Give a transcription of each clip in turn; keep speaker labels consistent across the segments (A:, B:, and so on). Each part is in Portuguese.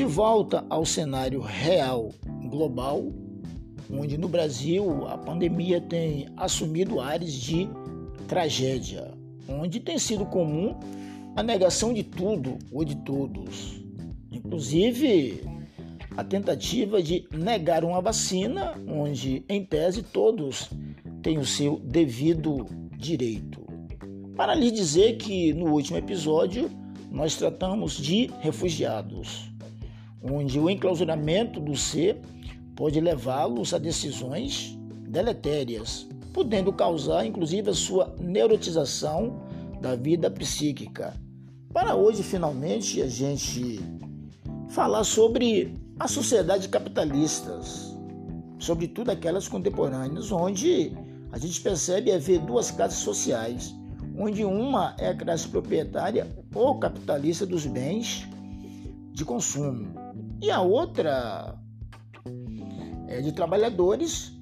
A: De volta ao cenário real global, onde no Brasil a pandemia tem assumido ares de tragédia, onde tem sido comum a negação de tudo ou de todos, inclusive a tentativa de negar uma vacina, onde em tese todos têm o seu devido direito. Para lhe dizer que no último episódio nós tratamos de refugiados, onde o enclausuramento do ser pode levá-los a decisões deletérias, podendo causar inclusive a sua neurotização da vida psíquica. Para hoje, finalmente, a gente falar sobre a sociedade capitalistas, sobretudo aquelas contemporâneas, onde a gente percebe haver duas classes sociais, onde uma é a classe proprietária ou capitalista dos bens de consumo e a outra é de trabalhadores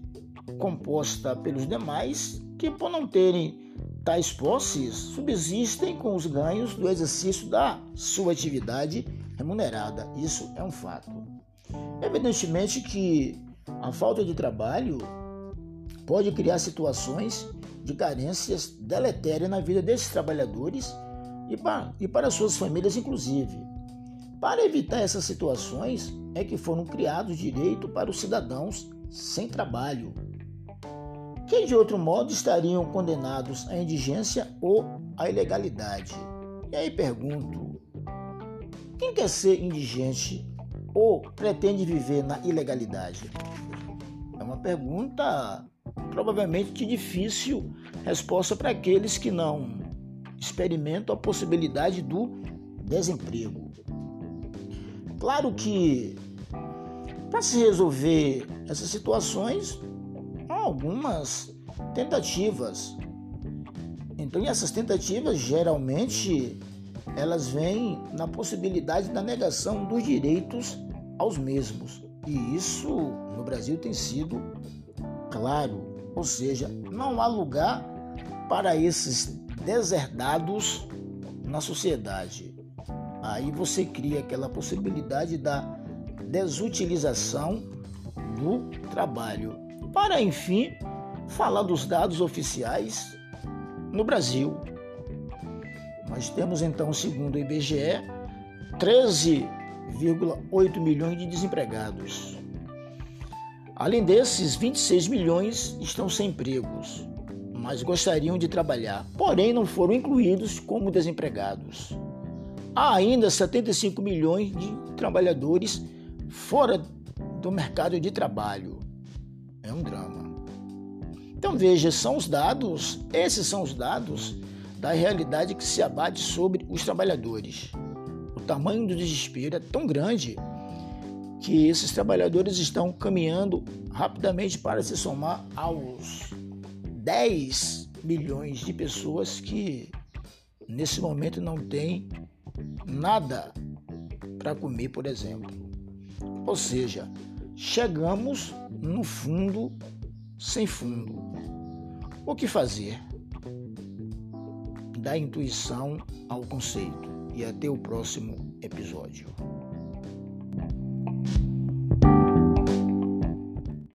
A: composta pelos demais que por não terem tais posses subsistem com os ganhos do exercício da sua atividade remunerada. Isso é um fato. Evidentemente que a falta de trabalho pode criar situações de carências deletérias na vida desses trabalhadores e para, e para suas famílias, inclusive. Para evitar essas situações, é que foram criados direitos para os cidadãos sem trabalho, que de outro modo estariam condenados à indigência ou à ilegalidade. E aí pergunto: quem quer ser indigente ou pretende viver na ilegalidade? É uma pergunta provavelmente de difícil resposta para aqueles que não experimentam a possibilidade do desemprego. Claro que para se resolver essas situações, há algumas tentativas. Então, essas tentativas geralmente elas vêm na possibilidade da negação dos direitos aos mesmos. E isso no Brasil tem sido claro, ou seja, não há lugar para esses deserdados na sociedade. Aí você cria aquela possibilidade da desutilização do trabalho. Para, enfim, falar dos dados oficiais no Brasil. Nós temos então, segundo o IBGE, 13,8 milhões de desempregados. Além desses, 26 milhões estão sem empregos, mas gostariam de trabalhar, porém não foram incluídos como desempregados. Há ainda 75 milhões de trabalhadores fora do mercado de trabalho. É um drama. Então veja, são os dados, esses são os dados da realidade que se abate sobre os trabalhadores. O tamanho do desespero é tão grande que esses trabalhadores estão caminhando rapidamente para se somar aos 10 milhões de pessoas que nesse momento não têm nada para comer, por exemplo. Ou seja, chegamos no fundo sem fundo. O que fazer? Da intuição ao conceito. E até o próximo episódio.